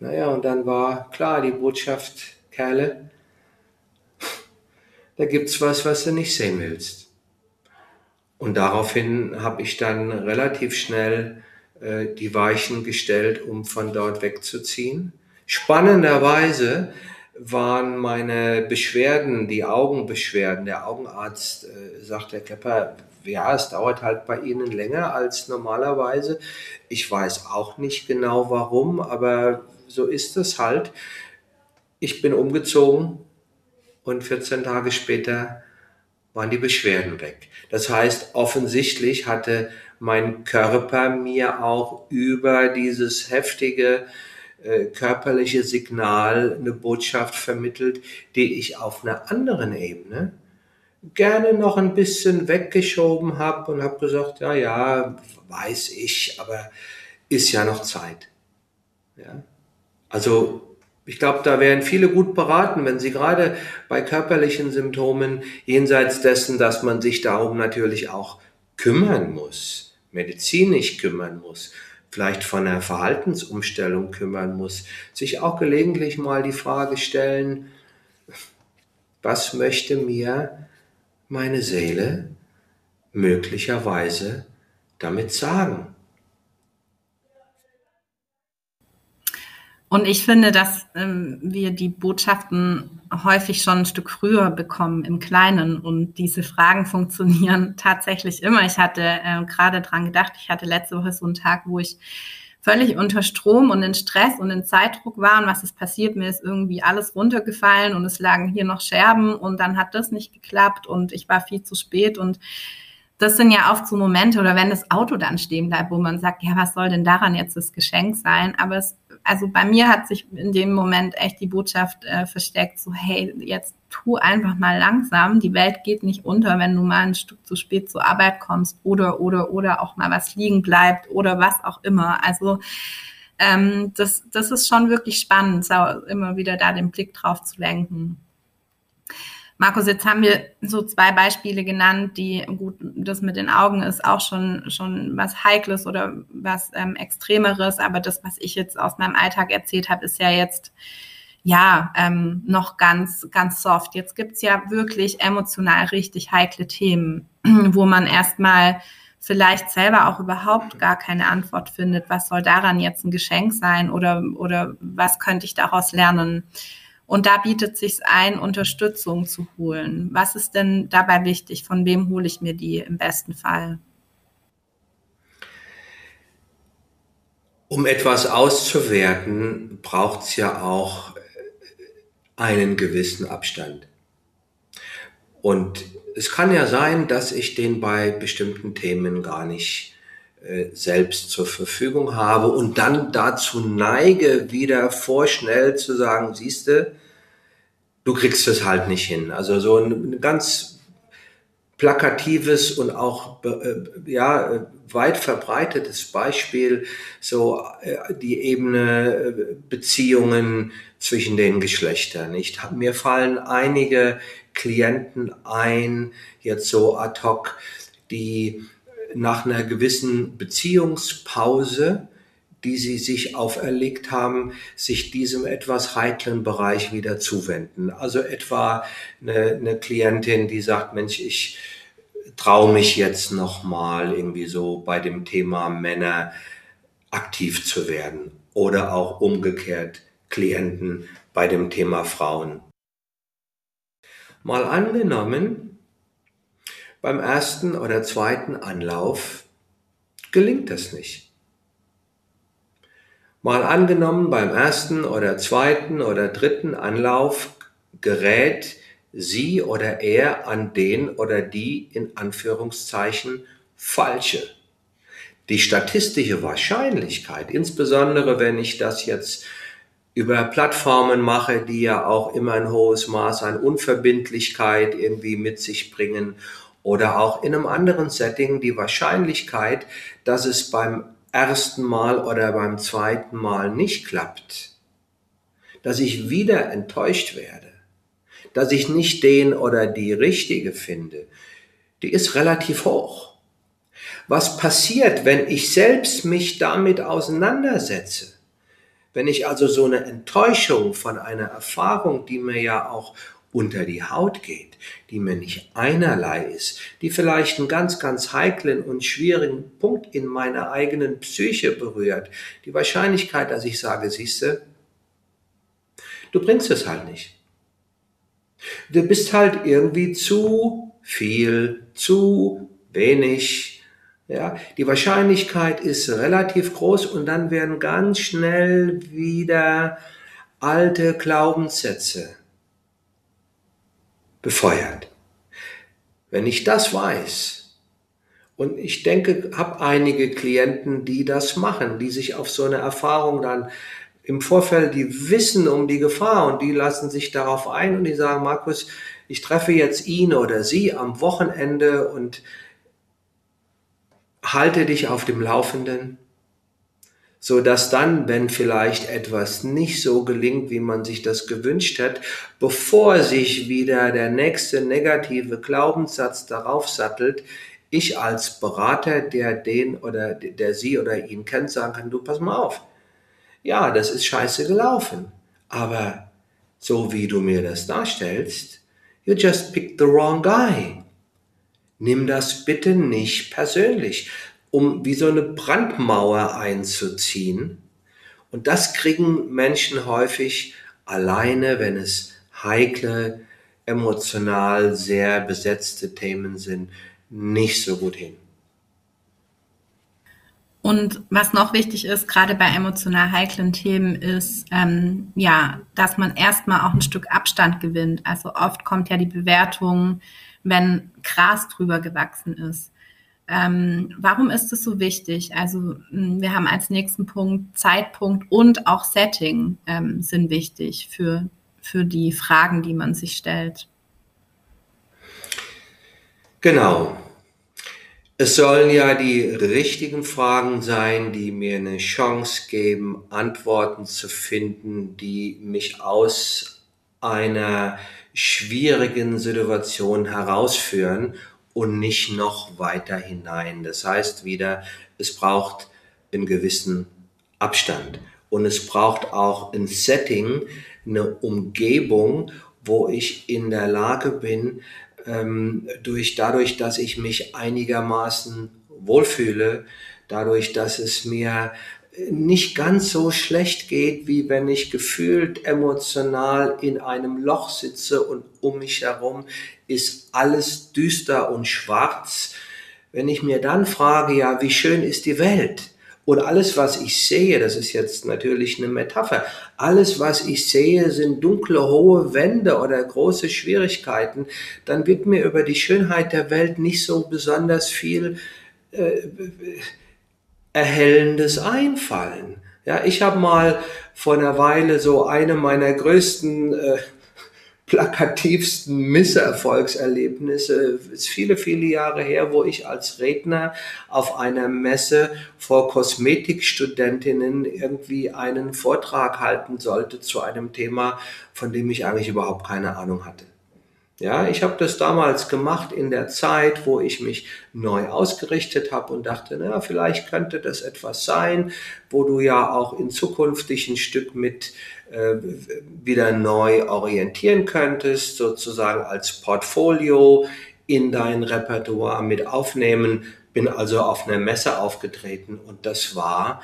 Speaker 3: Naja, und dann war klar die Botschaft, Kerle, da gibt's was, was du nicht sehen willst. Und daraufhin habe ich dann relativ schnell äh, die Weichen gestellt, um von dort wegzuziehen. Spannenderweise waren meine Beschwerden, die Augenbeschwerden. Der Augenarzt äh, sagt, Herr Klepper, ja, es dauert halt bei Ihnen länger als normalerweise. Ich weiß auch nicht genau warum, aber so ist es halt. Ich bin umgezogen und 14 Tage später waren die Beschwerden weg. Das heißt, offensichtlich hatte mein Körper mir auch über dieses heftige äh, körperliche Signal eine Botschaft vermittelt, die ich auf einer anderen Ebene gerne noch ein bisschen weggeschoben habe und habe gesagt, ja, ja, weiß ich, aber ist ja noch Zeit. Ja? Also ich glaube, da wären viele gut beraten, wenn sie gerade bei körperlichen Symptomen, jenseits dessen, dass man sich darum natürlich auch kümmern muss, medizinisch kümmern muss, vielleicht von einer Verhaltensumstellung kümmern muss, sich auch gelegentlich mal die Frage stellen, was möchte mir meine Seele möglicherweise damit sagen?
Speaker 2: Und ich finde, dass ähm, wir die Botschaften häufig schon ein Stück früher bekommen im Kleinen und diese Fragen funktionieren tatsächlich immer. Ich hatte äh, gerade dran gedacht, ich hatte letzte Woche so einen Tag, wo ich völlig unter Strom und in Stress und in Zeitdruck war und was ist passiert? Mir ist irgendwie alles runtergefallen und es lagen hier noch Scherben und dann hat das nicht geklappt und ich war viel zu spät und das sind ja oft so Momente oder wenn das Auto dann stehen bleibt, wo man sagt, ja, was soll denn daran jetzt das Geschenk sein? Aber es also bei mir hat sich in dem Moment echt die Botschaft äh, versteckt, so hey, jetzt tu einfach mal langsam, die Welt geht nicht unter, wenn du mal ein Stück zu spät zur Arbeit kommst oder, oder, oder auch mal was liegen bleibt oder was auch immer. Also ähm, das, das ist schon wirklich spannend, immer wieder da den Blick drauf zu lenken. Markus, jetzt haben wir so zwei Beispiele genannt, die gut, das mit den Augen ist auch schon, schon was Heikles oder was ähm, Extremeres, aber das, was ich jetzt aus meinem Alltag erzählt habe, ist ja jetzt ja ähm, noch ganz, ganz soft. Jetzt gibt's ja wirklich emotional richtig heikle Themen, wo man erstmal vielleicht selber auch überhaupt gar keine Antwort findet, was soll daran jetzt ein Geschenk sein oder, oder was könnte ich daraus lernen? Und da bietet sich ein, Unterstützung zu holen. Was ist denn dabei wichtig? Von wem hole ich mir die im besten Fall?
Speaker 3: Um etwas auszuwerten, braucht es ja auch einen gewissen Abstand. Und es kann ja sein, dass ich den bei bestimmten Themen gar nicht äh, selbst zur Verfügung habe und dann dazu neige, wieder vorschnell zu sagen, siehste, du kriegst es halt nicht hin. Also so ein ganz plakatives und auch äh, ja weit verbreitetes Beispiel so äh, die Ebene äh, Beziehungen zwischen den Geschlechtern. Ich, mir fallen einige Klienten ein, jetzt so ad hoc, die nach einer gewissen Beziehungspause die sie sich auferlegt haben, sich diesem etwas heiklen Bereich wieder zuwenden. Also etwa eine, eine Klientin, die sagt, Mensch, ich traue mich jetzt noch mal irgendwie so bei dem Thema Männer aktiv zu werden oder auch umgekehrt Klienten bei dem Thema Frauen. Mal angenommen, beim ersten oder zweiten Anlauf gelingt das nicht. Mal angenommen, beim ersten oder zweiten oder dritten Anlauf gerät sie oder er an den oder die in Anführungszeichen falsche. Die statistische Wahrscheinlichkeit, insbesondere wenn ich das jetzt über Plattformen mache, die ja auch immer ein hohes Maß an Unverbindlichkeit irgendwie mit sich bringen oder auch in einem anderen Setting die Wahrscheinlichkeit, dass es beim ersten Mal oder beim zweiten Mal nicht klappt, dass ich wieder enttäuscht werde, dass ich nicht den oder die richtige finde, die ist relativ hoch. Was passiert, wenn ich selbst mich damit auseinandersetze? Wenn ich also so eine Enttäuschung von einer Erfahrung, die mir ja auch unter die Haut geht, die mir nicht einerlei ist, die vielleicht einen ganz, ganz heiklen und schwierigen Punkt in meiner eigenen Psyche berührt, die Wahrscheinlichkeit, dass ich sage, siehste, du bringst es halt nicht. Du bist halt irgendwie zu viel, zu wenig. Ja, die Wahrscheinlichkeit ist relativ groß und dann werden ganz schnell wieder alte Glaubenssätze befeuert. Wenn ich das weiß, und ich denke, habe einige Klienten, die das machen, die sich auf so eine Erfahrung dann im Vorfeld, die wissen um die Gefahr und die lassen sich darauf ein und die sagen, Markus, ich treffe jetzt ihn oder sie am Wochenende und halte dich auf dem Laufenden, so dass dann, wenn vielleicht etwas nicht so gelingt, wie man sich das gewünscht hat, bevor sich wieder der nächste negative Glaubenssatz darauf sattelt, ich als Berater, der den oder der sie oder ihn kennt, sagen kann, du pass mal auf ja, das ist scheiße gelaufen. Aber so wie du mir das darstellst, you just picked the wrong guy. Nimm das bitte nicht persönlich, um wie so eine Brandmauer einzuziehen. Und das kriegen Menschen häufig alleine, wenn es heikle, emotional sehr besetzte Themen sind, nicht so gut hin.
Speaker 2: Und was noch wichtig ist, gerade bei emotional heiklen Themen, ist, ähm, ja, dass man erstmal auch ein Stück Abstand gewinnt. Also oft kommt ja die Bewertung, wenn Gras drüber gewachsen ist. Ähm, warum ist es so wichtig? Also hm, wir haben als nächsten Punkt Zeitpunkt und auch Setting ähm, sind wichtig für, für die Fragen, die man sich stellt.
Speaker 3: Genau. Es sollen ja die richtigen Fragen sein, die mir eine Chance geben, Antworten zu finden, die mich aus einer schwierigen Situation herausführen und nicht noch weiter hinein. Das heißt wieder, es braucht einen gewissen Abstand und es braucht auch ein Setting, eine Umgebung, wo ich in der Lage bin, ähm, durch, dadurch, dass ich mich einigermaßen wohlfühle, dadurch, dass es mir nicht ganz so schlecht geht, wie wenn ich gefühlt emotional in einem Loch sitze und um mich herum ist alles düster und schwarz. Wenn ich mir dann frage, ja, wie schön ist die Welt? Und alles, was ich sehe, das ist jetzt natürlich eine Metapher, alles, was ich sehe, sind dunkle, hohe Wände oder große Schwierigkeiten, dann wird mir über die Schönheit der Welt nicht so besonders viel äh, Erhellendes einfallen. Ja, ich habe mal vor einer Weile so eine meiner größten äh, plakativsten Misserfolgserlebnisse ist viele, viele Jahre her, wo ich als Redner auf einer Messe vor Kosmetikstudentinnen irgendwie einen Vortrag halten sollte zu einem Thema, von dem ich eigentlich überhaupt keine Ahnung hatte. Ja, ich habe das damals gemacht in der Zeit, wo ich mich neu ausgerichtet habe und dachte, na, vielleicht könnte das etwas sein, wo du ja auch in Zukunft dich ein Stück mit äh, wieder neu orientieren könntest, sozusagen als Portfolio in dein Repertoire mit aufnehmen. Bin also auf einer Messe aufgetreten und das war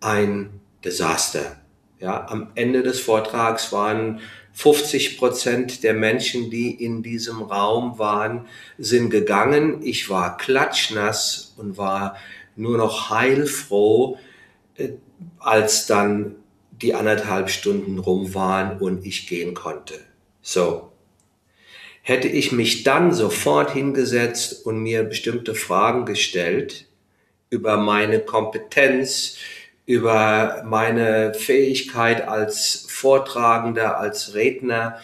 Speaker 3: ein Desaster. Ja, am Ende des Vortrags waren 50 Prozent der Menschen, die in diesem Raum waren, sind gegangen. Ich war klatschnass und war nur noch heilfroh, äh, als dann die anderthalb Stunden rum waren und ich gehen konnte. So. Hätte ich mich dann sofort hingesetzt und mir bestimmte Fragen gestellt über meine Kompetenz, über meine Fähigkeit als Vortragender, als Redner,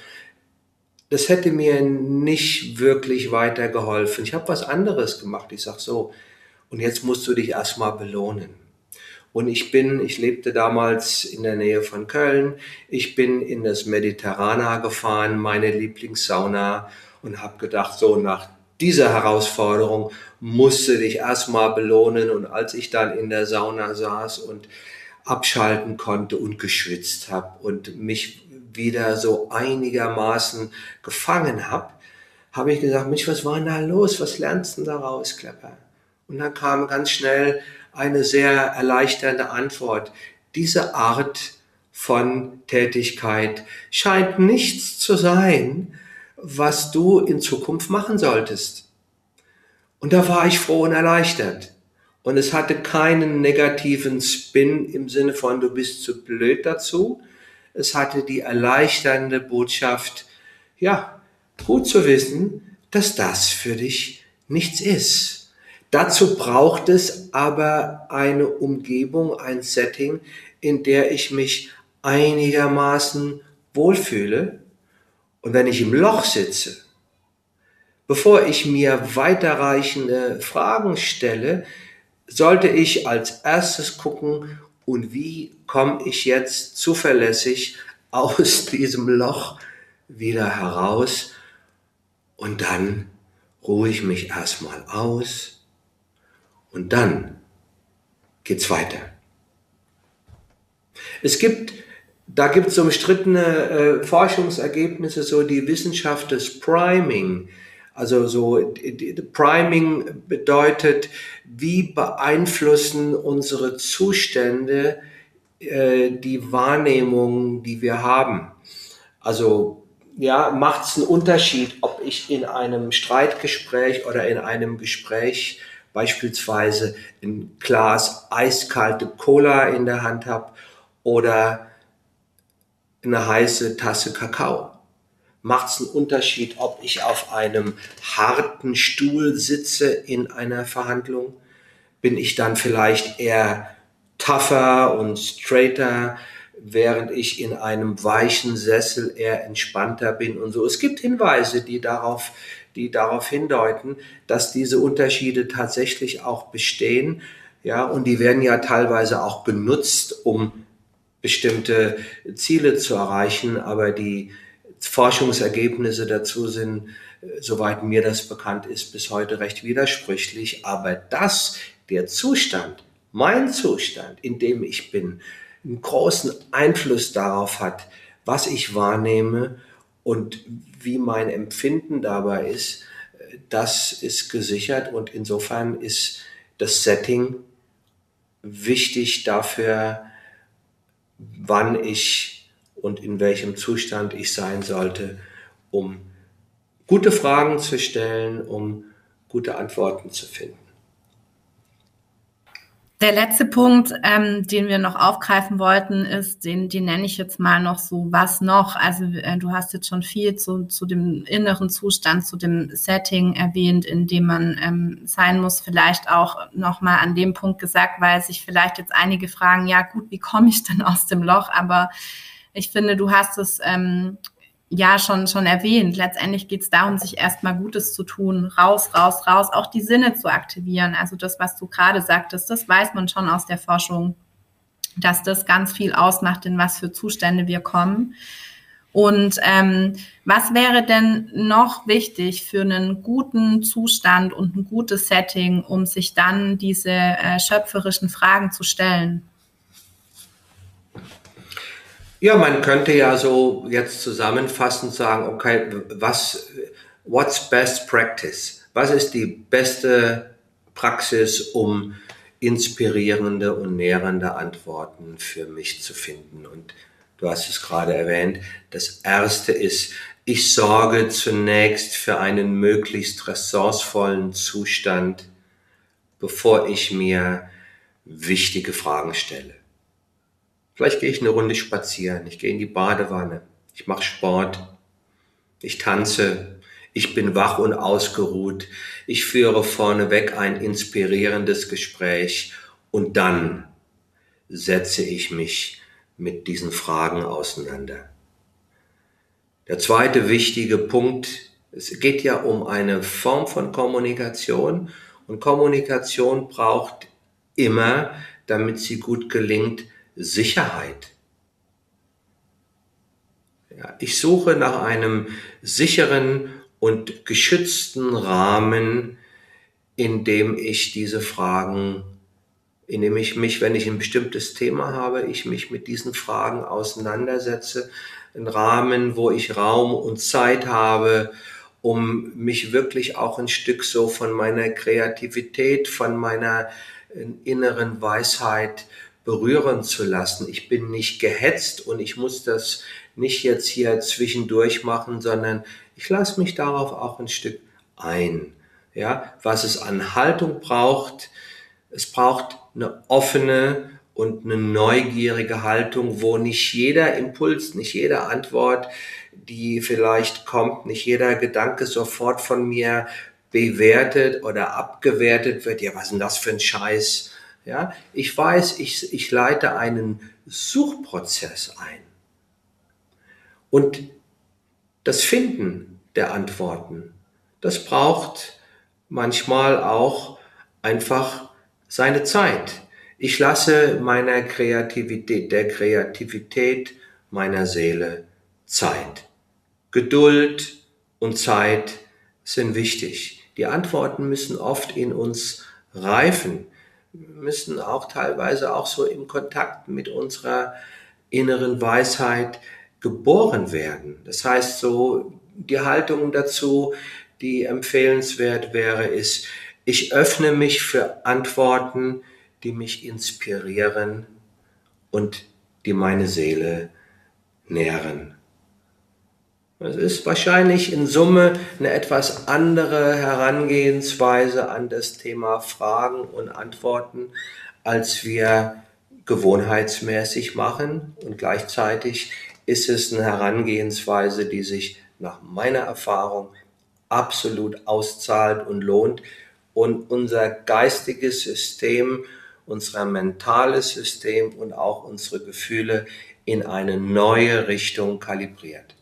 Speaker 3: das hätte mir nicht wirklich weitergeholfen. Ich habe was anderes gemacht. Ich sage so, und jetzt musst du dich erstmal belohnen. Und ich bin, ich lebte damals in der Nähe von Köln. Ich bin in das Mediterrana gefahren, meine Lieblingssauna, und habe gedacht, so nach dieser Herausforderung musste dich erstmal belohnen. Und als ich dann in der Sauna saß und abschalten konnte und geschwitzt habe und mich wieder so einigermaßen gefangen habe, habe ich gesagt, Mensch, was war denn da los? Was lernst du denn daraus, Klepper? Und dann kam ganz schnell eine sehr erleichternde Antwort. Diese Art von Tätigkeit scheint nichts zu sein, was du in Zukunft machen solltest. Und da war ich froh und erleichtert. Und es hatte keinen negativen Spin im Sinne von, du bist zu blöd dazu. Es hatte die erleichternde Botschaft, ja, gut zu wissen, dass das für dich nichts ist. Dazu braucht es aber eine Umgebung, ein Setting, in der ich mich einigermaßen wohlfühle. Und wenn ich im Loch sitze, bevor ich mir weiterreichende Fragen stelle, sollte ich als erstes gucken, und wie komme ich jetzt zuverlässig aus diesem Loch wieder heraus? Und dann ruhe ich mich erstmal aus und dann geht's weiter. Es gibt, da gibt es umstrittene äh, Forschungsergebnisse, so die Wissenschaft des Priming. Also so Priming bedeutet, wie beeinflussen unsere Zustände äh, die Wahrnehmung, die wir haben. Also ja, macht es einen Unterschied, ob ich in einem Streitgespräch oder in einem Gespräch beispielsweise ein Glas eiskalte Cola in der Hand habe oder eine heiße Tasse Kakao. Macht es einen Unterschied, ob ich auf einem harten Stuhl sitze in einer Verhandlung? Bin ich dann vielleicht eher tougher und straighter, während ich in einem weichen Sessel eher entspannter bin und so. Es gibt Hinweise, die darauf die darauf hindeuten, dass diese Unterschiede tatsächlich auch bestehen. Ja, und die werden ja teilweise auch benutzt, um bestimmte Ziele zu erreichen, aber die Forschungsergebnisse dazu sind, soweit mir das bekannt ist, bis heute recht widersprüchlich. Aber dass der Zustand, mein Zustand, in dem ich bin, einen großen Einfluss darauf hat, was ich wahrnehme und wie mein Empfinden dabei ist, das ist gesichert und insofern ist das Setting wichtig dafür, wann ich und in welchem Zustand ich sein sollte, um gute Fragen zu stellen, um gute Antworten zu finden.
Speaker 2: Der letzte Punkt, ähm, den wir noch aufgreifen wollten, ist, den, den nenne ich jetzt mal noch so, was noch? Also äh, du hast jetzt schon viel zu, zu dem inneren Zustand, zu dem Setting erwähnt, in dem man ähm, sein muss. Vielleicht auch nochmal an dem Punkt gesagt, weil sich vielleicht jetzt einige fragen, ja gut, wie komme ich denn aus dem Loch? Aber ich finde, du hast es ähm, ja schon, schon erwähnt. Letztendlich geht es darum, sich erstmal Gutes zu tun, raus, raus, raus, auch die Sinne zu aktivieren. Also das, was du gerade sagtest, das weiß man schon aus der Forschung, dass das ganz viel ausmacht, in was für Zustände wir kommen. Und ähm, was wäre denn noch wichtig für einen guten Zustand und ein gutes Setting, um sich dann diese äh, schöpferischen Fragen zu stellen?
Speaker 3: Ja, man könnte ja so jetzt zusammenfassend sagen, okay, was, what's best practice? Was ist die beste Praxis, um inspirierende und nährende Antworten für mich zu finden? Und du hast es gerade erwähnt. Das erste ist, ich sorge zunächst für einen möglichst ressourcevollen Zustand, bevor ich mir wichtige Fragen stelle. Vielleicht gehe ich eine Runde spazieren, ich gehe in die Badewanne, ich mache Sport, Ich tanze, ich bin wach und ausgeruht, ich führe vorneweg ein inspirierendes Gespräch und dann setze ich mich mit diesen Fragen auseinander. Der zweite wichtige Punkt, es geht ja um eine Form von Kommunikation und Kommunikation braucht immer, damit sie gut gelingt, Sicherheit. Ja, ich suche nach einem sicheren und geschützten Rahmen, in dem ich diese Fragen, in dem ich mich, wenn ich ein bestimmtes Thema habe, ich mich mit diesen Fragen auseinandersetze, ein Rahmen, wo ich Raum und Zeit habe, um mich wirklich auch ein Stück so von meiner Kreativität, von meiner äh, inneren Weisheit berühren zu lassen. Ich bin nicht gehetzt und ich muss das nicht jetzt hier zwischendurch machen, sondern ich lasse mich darauf auch ein Stück ein. Ja, was es an Haltung braucht, es braucht eine offene und eine neugierige Haltung, wo nicht jeder Impuls, nicht jede Antwort, die vielleicht kommt, nicht jeder Gedanke sofort von mir bewertet oder abgewertet wird. Ja, was ist denn das für ein Scheiß? Ja, ich weiß, ich, ich leite einen Suchprozess ein. Und das Finden der Antworten, das braucht manchmal auch einfach seine Zeit. Ich lasse meiner Kreativität, der Kreativität meiner Seele Zeit. Geduld und Zeit sind wichtig. Die Antworten müssen oft in uns reifen müssen auch teilweise auch so im Kontakt mit unserer inneren Weisheit geboren werden. Das heißt, so die Haltung dazu, die empfehlenswert wäre, ist, ich öffne mich für Antworten, die mich inspirieren und die meine Seele nähren. Es ist wahrscheinlich in Summe eine etwas andere Herangehensweise an das Thema Fragen und Antworten, als wir gewohnheitsmäßig machen. Und gleichzeitig ist es eine Herangehensweise, die sich nach meiner Erfahrung absolut auszahlt und lohnt und unser geistiges System, unser mentales System und auch unsere Gefühle in eine neue Richtung kalibriert.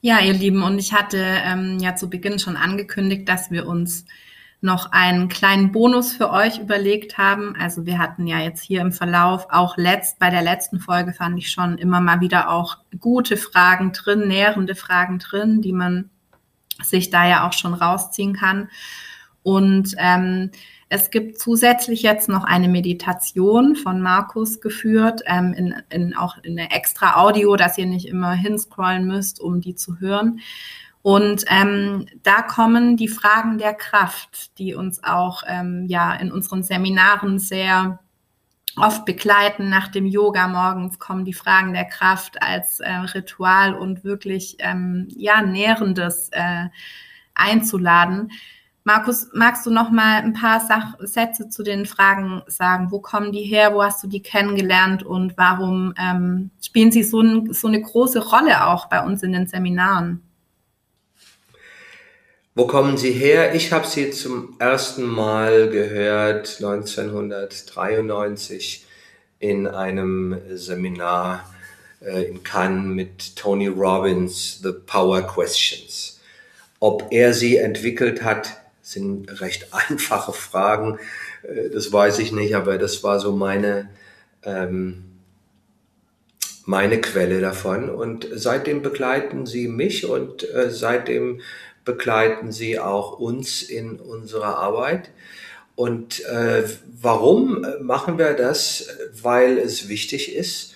Speaker 2: Ja, ihr Lieben, und ich hatte ähm, ja zu Beginn schon angekündigt, dass wir uns noch einen kleinen Bonus für euch überlegt haben. Also wir hatten ja jetzt hier im Verlauf auch letzt, bei der letzten Folge fand ich schon immer mal wieder auch gute Fragen drin, nährende Fragen drin, die man sich da ja auch schon rausziehen kann. Und ähm, es gibt zusätzlich jetzt noch eine Meditation von Markus geführt, ähm, in, in, auch in der extra Audio, dass ihr nicht immer hinscrollen müsst, um die zu hören. Und ähm, da kommen die Fragen der Kraft, die uns auch ähm, ja in unseren Seminaren sehr oft begleiten. Nach dem Yoga morgens kommen die Fragen der Kraft als äh, Ritual und wirklich ähm, ja nährendes äh, einzuladen. Markus, magst du noch mal ein paar Sach Sätze zu den Fragen sagen? Wo kommen die her? Wo hast du die kennengelernt? Und warum ähm, spielen sie so, ein, so eine große Rolle auch bei uns in den Seminaren?
Speaker 3: Wo kommen sie her? Ich habe sie zum ersten Mal gehört 1993 in einem Seminar äh, in Cannes mit Tony Robbins, The Power Questions. Ob er sie entwickelt hat, sind recht einfache Fragen. Äh, das weiß ich nicht, aber das war so meine, ähm, meine Quelle davon. Und seitdem begleiten sie mich und äh, seitdem begleiten sie auch uns in unserer Arbeit. Und äh, warum machen wir das? Weil es wichtig ist,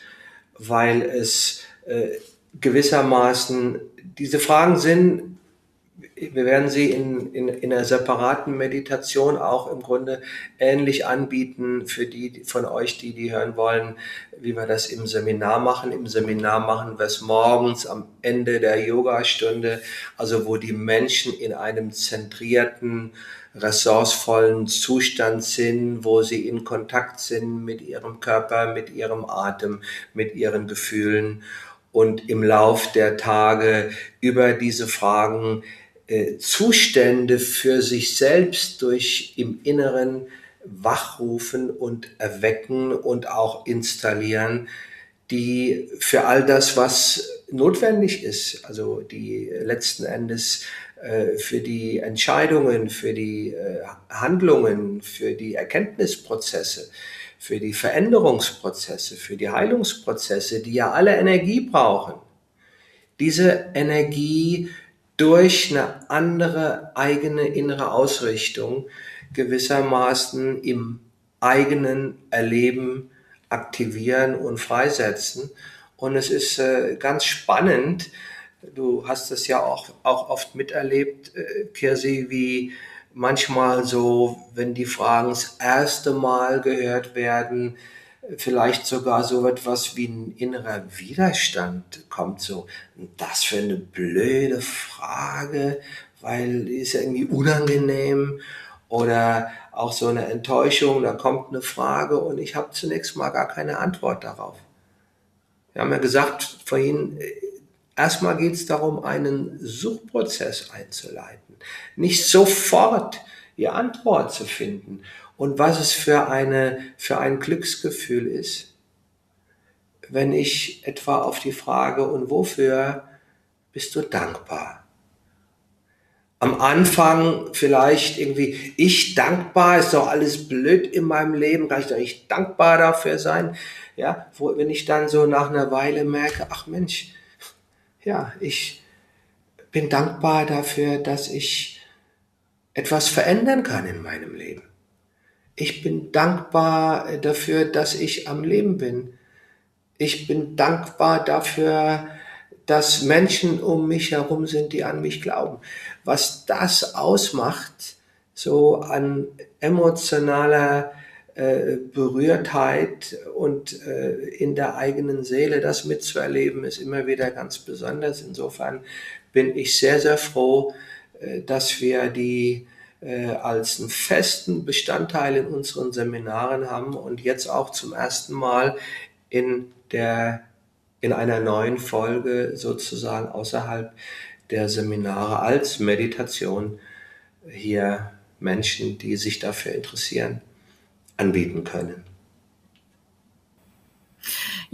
Speaker 3: weil es äh, gewissermaßen, diese Fragen sind wir werden sie in, in, in einer separaten Meditation auch im Grunde ähnlich anbieten für die von euch, die die hören wollen, wie wir das im Seminar machen. Im Seminar machen wir es morgens am Ende der Yogastunde, also wo die Menschen in einem zentrierten, ressourcevollen Zustand sind, wo sie in Kontakt sind mit ihrem Körper, mit ihrem Atem, mit ihren Gefühlen und im Lauf der Tage über diese Fragen äh, Zustände für sich selbst durch im Inneren wachrufen und erwecken und auch installieren, die für all das, was notwendig ist, also die letzten Endes äh, für die Entscheidungen, für die äh, Handlungen, für die Erkenntnisprozesse, für die Veränderungsprozesse, für die Heilungsprozesse, die ja alle Energie brauchen, diese Energie durch eine andere eigene innere Ausrichtung gewissermaßen im eigenen Erleben aktivieren und freisetzen. Und es ist äh, ganz spannend, du hast es ja auch, auch oft miterlebt, äh, Kirsi, wie manchmal so, wenn die Fragen das erste Mal gehört werden, vielleicht sogar so etwas wie ein innerer Widerstand kommt so. Das für eine blöde Frage, weil die ist ja irgendwie unangenehm oder auch so eine Enttäuschung, da kommt eine Frage und ich habe zunächst mal gar keine Antwort darauf. Wir haben ja gesagt vorhin, erstmal geht es darum, einen Suchprozess einzuleiten, nicht sofort die Antwort zu finden und was es für, eine, für ein Glücksgefühl ist, wenn ich etwa auf die Frage, und wofür bist du dankbar? Am Anfang vielleicht irgendwie, ich dankbar, ist doch alles blöd in meinem Leben, kann ich doch nicht dankbar dafür sein? Ja, wo, wenn ich dann so nach einer Weile merke, ach Mensch, ja, ich bin dankbar dafür, dass ich etwas verändern kann in meinem Leben. Ich bin dankbar dafür, dass ich am Leben bin. Ich bin dankbar dafür, dass Menschen um mich herum sind, die an mich glauben. Was das ausmacht, so an emotionaler äh, Berührtheit und äh, in der eigenen Seele das mitzuerleben, ist immer wieder ganz besonders. Insofern bin ich sehr, sehr froh, äh, dass wir die äh, als einen festen Bestandteil in unseren Seminaren haben und jetzt auch zum ersten Mal in der in einer neuen Folge sozusagen außerhalb der Seminare als Meditation hier Menschen, die sich dafür interessieren, anbieten können.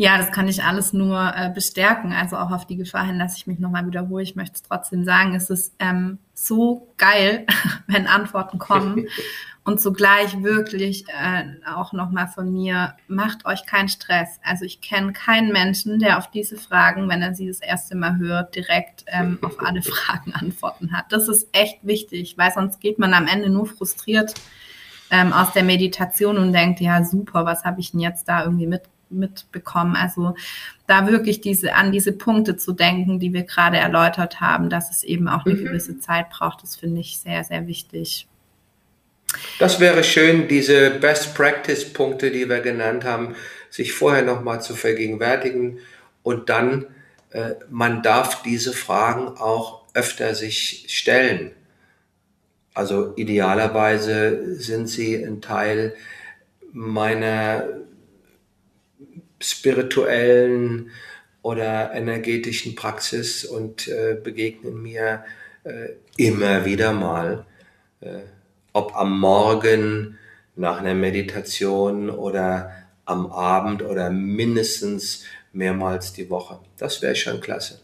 Speaker 2: Ja, das kann ich alles nur äh, bestärken. Also auch auf die Gefahr hin, dass ich mich nochmal wiederhole. Ich möchte es trotzdem sagen, es ist ähm, so geil, wenn Antworten kommen. und zugleich wirklich äh, auch nochmal von mir, macht euch keinen Stress. Also ich kenne keinen Menschen, der auf diese Fragen, wenn er sie das erste Mal hört, direkt ähm, auf alle Fragen Antworten hat. Das ist echt wichtig, weil sonst geht man am Ende nur frustriert ähm, aus der Meditation und denkt, ja super, was habe ich denn jetzt da irgendwie mit mitbekommen. Also da wirklich diese, an diese Punkte zu denken, die wir gerade erläutert haben, dass es eben auch eine mhm. gewisse Zeit braucht, das finde ich sehr, sehr wichtig.
Speaker 3: Das wäre schön, diese Best Practice Punkte, die wir genannt haben, sich vorher nochmal zu vergegenwärtigen und dann, äh, man darf diese Fragen auch öfter sich stellen. Also idealerweise sind sie ein Teil meiner spirituellen oder energetischen Praxis und äh, begegnen mir äh, immer wieder mal, äh, ob am Morgen nach einer Meditation oder am Abend oder mindestens mehrmals die Woche. Das wäre schon klasse.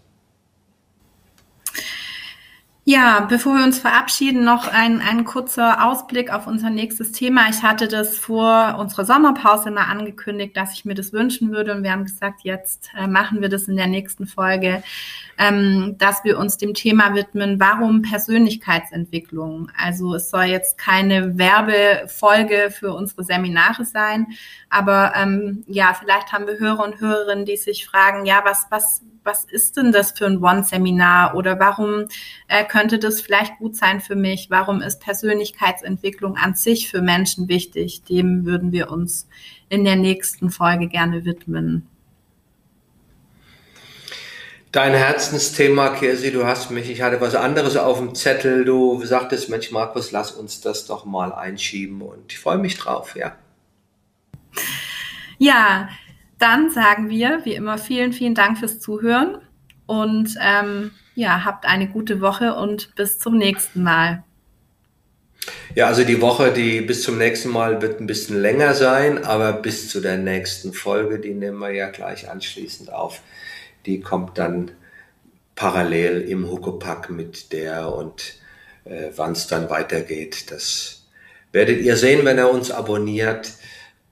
Speaker 2: Ja, bevor wir uns verabschieden, noch ein, ein kurzer Ausblick auf unser nächstes Thema. Ich hatte das vor unserer Sommerpause mal angekündigt, dass ich mir das wünschen würde. Und wir haben gesagt, jetzt äh, machen wir das in der nächsten Folge, ähm, dass wir uns dem Thema widmen, warum Persönlichkeitsentwicklung. Also es soll jetzt keine Werbefolge für unsere Seminare sein, aber ähm, ja, vielleicht haben wir Hörer und Hörerinnen, die sich fragen, ja, was, was, was ist denn das für ein One-Seminar oder warum äh, könnte das vielleicht gut sein für mich? Warum ist Persönlichkeitsentwicklung an sich für Menschen wichtig? Dem würden wir uns in der nächsten Folge gerne widmen.
Speaker 3: Dein Herzensthema, Kirsi, du hast mich, ich hatte was anderes auf dem Zettel. Du sagtest, Mensch, Markus, lass uns das doch mal einschieben und ich freue mich drauf, ja.
Speaker 2: Ja, dann sagen wir, wie immer, vielen, vielen Dank fürs Zuhören und ähm, ja, habt eine gute Woche und bis zum nächsten Mal.
Speaker 3: Ja, also die Woche, die bis zum nächsten Mal wird ein bisschen länger sein, aber bis zu der nächsten Folge, die nehmen wir ja gleich anschließend auf. Die kommt dann parallel im Huckepack mit der und äh, wann es dann weitergeht, das werdet ihr sehen, wenn ihr uns abonniert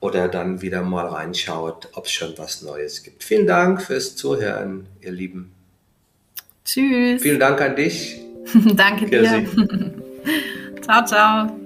Speaker 3: oder dann wieder mal reinschaut, ob es schon was Neues gibt. Vielen Dank fürs Zuhören, ihr Lieben.
Speaker 2: Tschüss.
Speaker 3: Vielen Dank an dich.
Speaker 2: Danke dir. ciao, ciao.